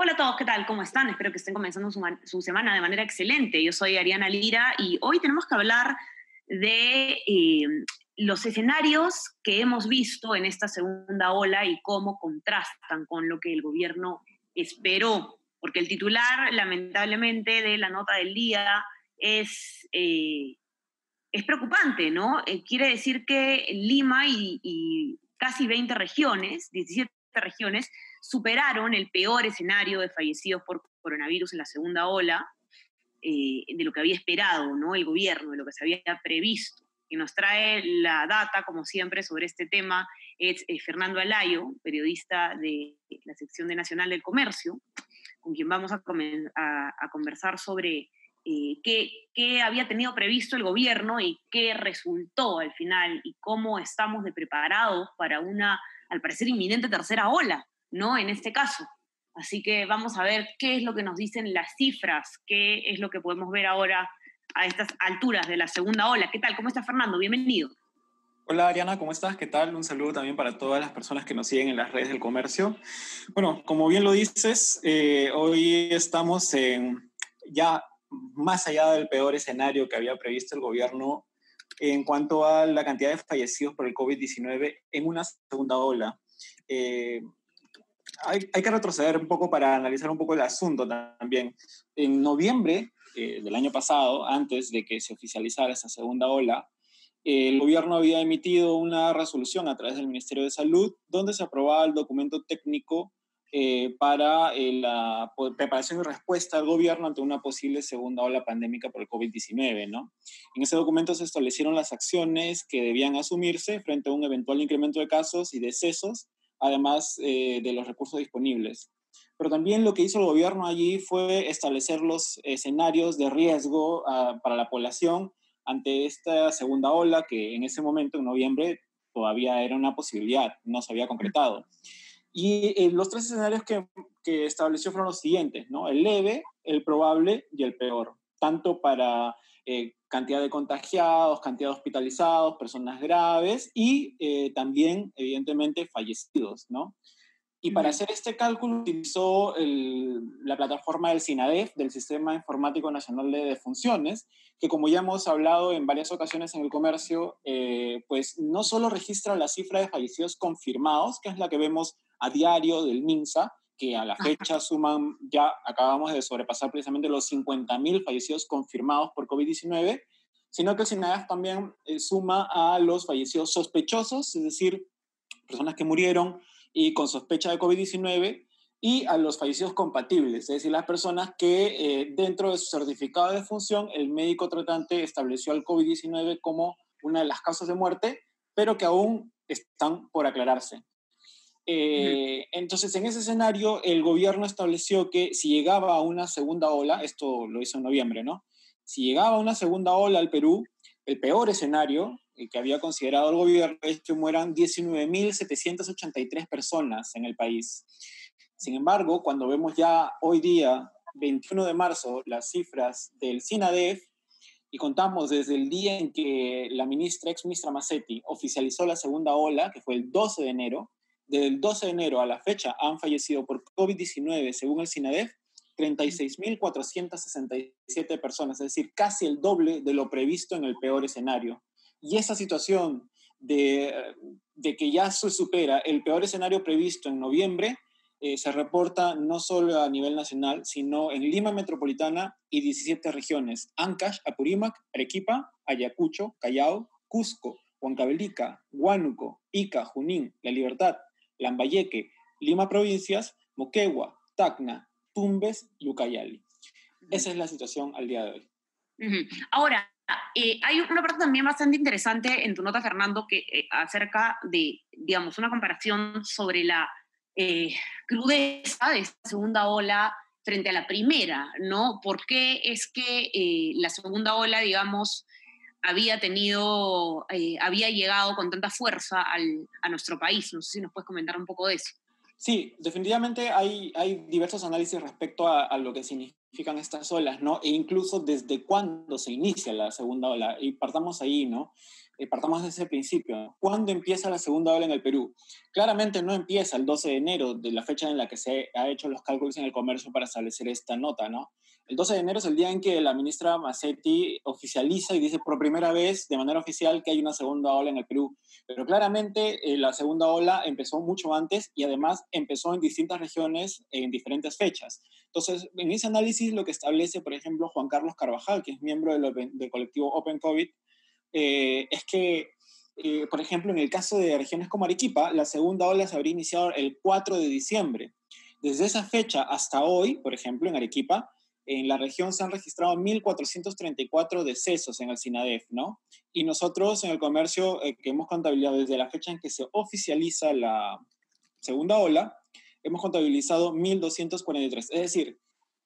Hola a todos, ¿qué tal? ¿Cómo están? Espero que estén comenzando su, man- su semana de manera excelente. Yo soy Ariana Lira y hoy tenemos que hablar de eh, los escenarios que hemos visto en esta segunda ola y cómo contrastan con lo que el gobierno esperó. Porque el titular, lamentablemente, de la nota del día es, eh, es preocupante, ¿no? Eh, quiere decir que Lima y, y casi 20 regiones, 17 regiones, superaron el peor escenario de fallecidos por coronavirus en la segunda ola, eh, de lo que había esperado ¿no? el gobierno, de lo que se había previsto. Y nos trae la data, como siempre, sobre este tema es eh, Fernando Alayo, periodista de la sección de Nacional del Comercio, con quien vamos a, a- a conversar sobre eh, qué, qué había tenido previsto el gobierno y qué resultó al final y cómo estamos de preparados para una, al parecer, inminente tercera ola. ¿no? En este caso. Así que vamos a ver qué es lo que nos dicen las cifras, qué es lo que podemos ver ahora a estas alturas de la segunda ola. ¿Qué tal? ¿Cómo está Fernando? Bienvenido. Hola Ariana, ¿cómo estás? ¿Qué tal? Un saludo también para todas las personas que nos siguen en las redes del comercio. Bueno, como bien lo dices, eh, hoy estamos en ya más allá del peor escenario que había previsto el gobierno en cuanto a la cantidad de fallecidos por el COVID-19 en una segunda ola. Eh, hay, que retroceder un poco para analizar un poco el asunto también. En noviembre eh, del año pasado, antes de que se oficializara esa segunda ola, el gobierno había emitido una resolución a través del Ministerio de Salud donde se aprobaba el documento técnico eh, para la preparación y respuesta del gobierno ante una posible segunda ola pandémica por el COVID-19. ¿no? En ese documento se establecieron las acciones que debían asumirse frente a un eventual incremento de casos y decesos además eh, de los recursos disponibles. Pero también lo que hizo el gobierno allí fue establecer los escenarios de riesgo uh, para la población ante esta segunda ola que en ese momento, en noviembre, todavía era una posibilidad, no se había concretado. Y eh, los tres escenarios que, que, estableció fueron los siguientes, ¿no? El leve, el probable y el peor, tanto para eh, cantidad de contagiados, cantidad de hospitalizados, personas graves y eh, también, evidentemente, fallecidos, ¿no? Y para hacer este cálculo utilizó el, la plataforma del SINADEF, del Sistema Informático Nacional de Defunciones, que como ya hemos hablado en varias ocasiones en el comercio, eh, pues no solo registra la cifra de fallecidos confirmados, que es la que vemos a diario del MINSA, que a la fecha suman, ya acabamos de sobrepasar precisamente los 50.000 fallecidos confirmados por COVID-19, sino que el también eh, suma a los fallecidos sospechosos, es decir, personas que murieron y con sospecha de COVID-19, y a los fallecidos compatibles, es decir, las personas que eh, dentro de su certificado de defunción el médico tratante estableció al COVID-19 como una de las causas de muerte, pero que aún están por aclararse. Eh, entonces, en ese escenario, el gobierno estableció que si llegaba a una segunda ola, esto lo hizo en noviembre, ¿no? Si llegaba a una segunda ola al Perú, el peor escenario el que había considerado el gobierno es que mueran 19.783 personas en el país. Sin embargo, cuando vemos ya hoy día, 21 de marzo, las cifras del SINADEF, y contamos desde el día en que la ministra, ex ministra Massetti, oficializó la segunda ola, que fue el 12 de enero, desde el 12 de enero a la fecha han fallecido por COVID-19, según el SINADEF, 36.467 personas, es decir, casi el doble de lo previsto en el peor escenario. Y esa situación de, de que ya se supera el peor escenario previsto en noviembre, eh, se reporta no solo a nivel nacional, sino en Lima Metropolitana y 17 regiones, Ancash, Apurímac, Arequipa, Ayacucho, Callao, Cusco, Huancavelica, Huánuco, Ica, Junín, La Libertad, Lambayeque, Lima Provincias, Moquegua, Tacna, Tumbes y Ucayali. Esa es la situación al día de hoy. Uh -huh. Ahora, eh, hay una parte también bastante interesante en tu nota, Fernando, que eh, acerca de, digamos, una comparación sobre la eh, crudeza de esta segunda ola frente a la primera, ¿no? ¿Por qué es que la segunda ola, digamos, había tenido, eh, había llegado con tanta fuerza a nuestro país? No sé si nos puedes comentar un poco de eso. Sí, definitivamente hay, hay diversos análisis respecto a, a, lo que significan estas olas, ¿no? E incluso desde cuándo se inicia la segunda ola. Y partamos ahí, ¿no? Partamos de ese principio. ¿Cuándo empieza la segunda ola en el Perú? Claramente no empieza el 12 de enero, de la fecha en la que se ha hecho los cálculos en el comercio para establecer esta nota, ¿no? El 12 de enero es el día en que la ministra Massetti oficializa y dice por primera vez de manera oficial que hay una segunda ola en el Perú. Pero claramente eh, la segunda ola empezó mucho antes y además empezó en distintas regiones en diferentes fechas. Entonces, en ese análisis lo que establece, por ejemplo, Juan Carlos Carvajal, que es miembro del, del colectivo Open COVID, eh, es que, eh, por ejemplo, en el caso de regiones como Arequipa, la segunda ola se habría iniciado el 4 de diciembre. Desde esa fecha hasta hoy, por ejemplo, en Arequipa, en la región se han registrado 1.434 decesos en el SINADEF, ¿no? Y nosotros en el comercio eh, que hemos contabilizado desde la fecha en que se oficializa la segunda ola, hemos contabilizado 1.243. Es decir,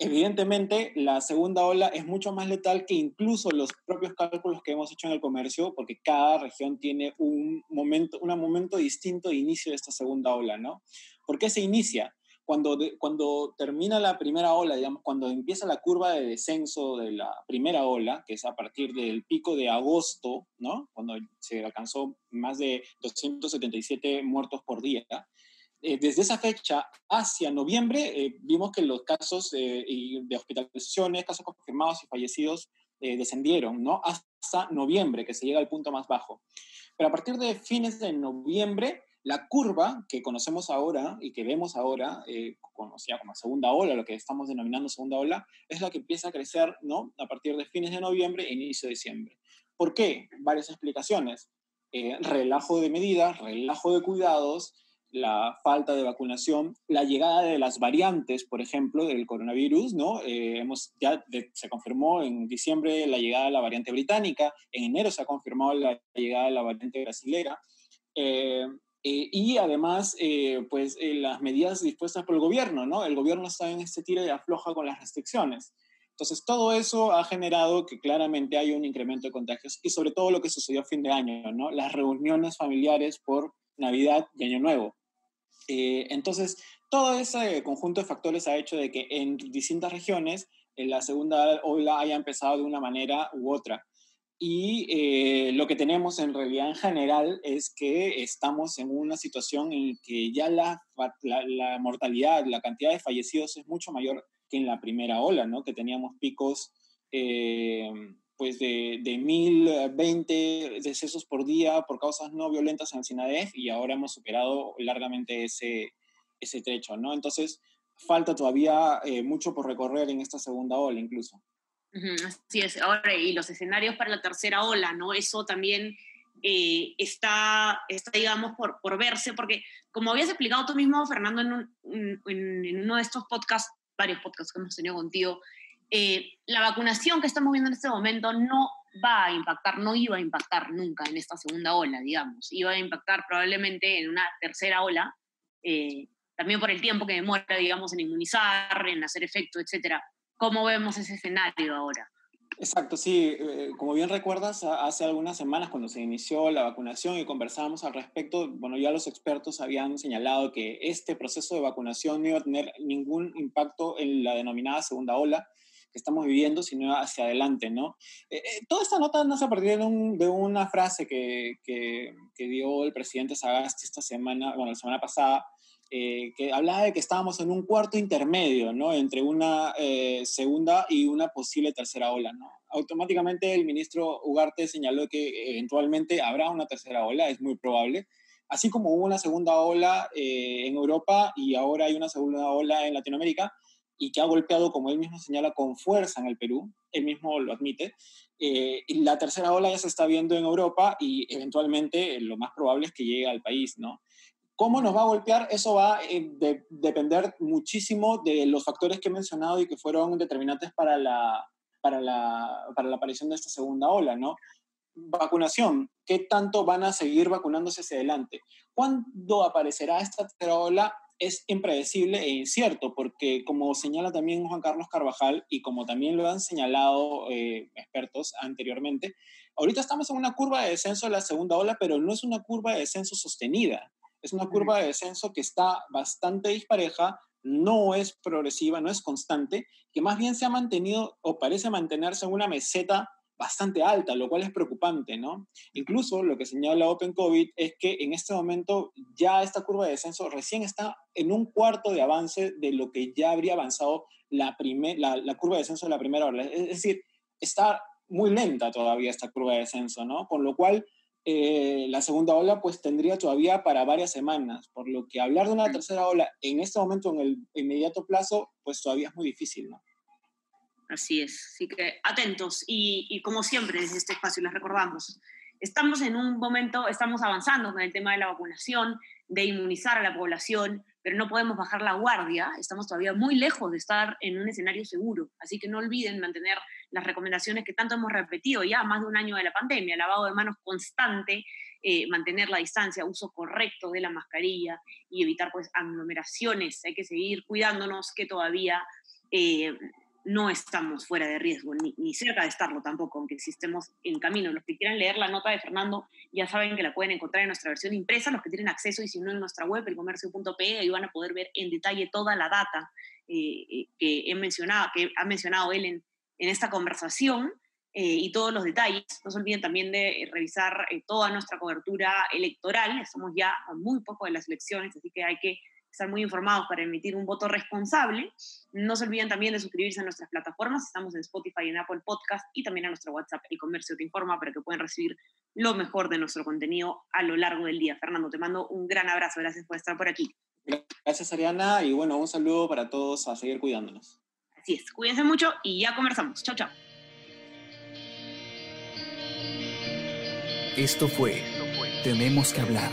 Evidentemente, la segunda ola es mucho más letal que incluso los propios cálculos que hemos hecho en el comercio, porque cada región tiene un momento, un momento distinto de inicio de esta segunda ola, ¿no? ¿Por qué se inicia? Cuando, cuando termina la primera ola, digamos, cuando empieza la curva de descenso de la primera ola, que es a partir del pico de agosto, ¿no? Cuando se alcanzó más de 277 muertos por día, eh, desde esa fecha hacia noviembre eh, vimos que los casos eh, de hospitalizaciones, casos confirmados y fallecidos descendieron, ¿no? Hasta noviembre, que se llega al punto más bajo. Pero a partir de fines de noviembre, la curva que conocemos ahora y que vemos ahora, conocida como segunda ola, lo que estamos denominando segunda ola, es la que empieza a crecer, ¿no? A partir de fines de noviembre e inicio de diciembre. ¿Por qué? Varias explicaciones. relajo de medidas, relajo de cuidados, la falta de vacunación, la llegada de las variantes, por ejemplo, del coronavirus, ¿no? Eh, hemos, ya se confirmó en diciembre la llegada de la variante británica, en enero se ha confirmado la llegada de la variante brasilera, eh, eh, y además, pues las medidas dispuestas por el gobierno, ¿no? El gobierno está en este tiro de afloja con las restricciones. Entonces, todo eso ha generado que claramente hay un incremento de contagios y sobre todo lo que sucedió a fin de año, ¿no? Las reuniones familiares por Navidad y Año Nuevo. Eh, entonces, todo ese conjunto de factores ha hecho de que en distintas regiones en eh, la segunda ola haya empezado de una manera u otra. Y eh, lo que tenemos en realidad en general es que estamos en una situación en que ya la, la, mortalidad, la cantidad de fallecidos es mucho mayor que en la primera ola, ¿no? Que teníamos picos pues de, de 1020 decesos por día por causas no violentas en el SINADEF y ahora hemos superado largamente ese, ese trecho, ¿no? Entonces, falta todavía eh, mucho por recorrer en esta segunda ola incluso. Así es, ahora, y los escenarios para la tercera ola, ¿no? Eso también eh, está, está, digamos, por, por verse, porque como habías explicado tú mismo, Fernando, en, en, en uno de estos podcasts, varios podcasts que hemos tenido contigo, eh, la vacunación que estamos viendo en este momento no va a impactar, no iba a impactar nunca en esta segunda ola, digamos. Iba a impactar probablemente en una tercera ola, eh, también por el tiempo que demora, digamos, en inmunizar, en hacer efecto, etc. ¿Cómo vemos ese escenario ahora? Exacto, sí. Eh, como bien recuerdas, hace algunas semanas cuando se inició la vacunación y conversábamos al respecto, bueno, ya los expertos habían señalado que este proceso de vacunación no iba a tener ningún impacto en la denominada segunda ola, que estamos viviendo, sino hacia adelante, ¿no? Eh, eh, toda esta nota nace a partir de, de una frase que, que, dio el presidente Sagasti esta semana, bueno, la semana pasada, eh, que hablaba de que estábamos en un cuarto intermedio, ¿no? Entre una segunda y una posible tercera ola, ¿no? Automáticamente el ministro Ugarte señaló que eventualmente habrá una tercera ola, es muy probable, así como hubo una segunda ola en Europa y ahora hay una segunda ola en Latinoamérica, y que ha golpeado, como él mismo señala, con fuerza en el Perú, él mismo lo admite. Eh, la tercera ola ya se está viendo en Europa y eventualmente eh, lo más probable es que llegue al país, ¿no? ¿Cómo nos va a golpear? Eso va a eh, depender muchísimo de los factores que he mencionado y que fueron determinantes para la, para la, para la aparición de esta segunda ola, ¿no? Vacunación. ¿Qué tanto van a seguir vacunándose hacia adelante? ¿Cuándo aparecerá esta tercera ola? Es impredecible e incierto, porque como señala también Juan Carlos Carvajal y como también lo han señalado eh, expertos anteriormente, ahorita estamos en una curva de descenso de la segunda ola, pero no es una curva de descenso sostenida. Es una curva de descenso que está bastante dispareja, no es progresiva, no es constante, que más bien se ha mantenido o parece mantenerse en una meseta bastante alta, lo cual es preocupante, ¿no? Incluso lo que señala Open COVID es que en este momento ya esta curva de descenso recién está en un cuarto de avance de lo que ya habría avanzado la, la, curva de descenso de la primera ola. Es decir, está muy lenta todavía esta curva de descenso, ¿no? Con lo cual eh, la segunda ola pues tendría todavía para varias semanas, por lo que hablar de una tercera ola en este momento, en el inmediato plazo, pues todavía es muy difícil, ¿no? Así es, así que atentos. Y, como siempre desde este espacio les recordamos, estamos en un momento, estamos avanzando con el tema de la vacunación, de inmunizar a la población, pero no podemos bajar la guardia, estamos todavía muy lejos de estar en un escenario seguro, así que no olviden mantener las recomendaciones que tanto hemos repetido ya más de un año de la pandemia, lavado de manos constante, eh, mantener la distancia, uso correcto de la mascarilla y evitar pues aglomeraciones, hay que seguir cuidándonos que todavía... Eh, no estamos fuera de riesgo, ni, cerca de estarlo tampoco, aunque sí en camino. Los que quieran leer la nota de Fernando ya saben que la pueden encontrar en nuestra versión impresa, los que tienen acceso y si no en nuestra web, elcomercio.pe, ahí van a poder ver en detalle toda la data eh, eh, que, he mencionado, que ha mencionado él en, esta conversación. Eh, y todos los detalles. No se olviden también de revisar toda nuestra cobertura electoral. Estamos ya a muy poco de las elecciones, así que hay que estar muy informados para emitir un voto responsable. No se olviden también de suscribirse a nuestras plataformas. Estamos en Spotify y en Apple Podcast y también a nuestro WhatsApp El Comercio Te Informa para que puedan recibir lo mejor de nuestro contenido a lo largo del día. Fernando, te mando un gran abrazo. Gracias por estar por aquí. Gracias, Ariana. Y bueno, un saludo para todos a seguir cuidándonos. Así es. Cuídense mucho y ya conversamos. Chao, chao. Esto fue Tenemos que hablar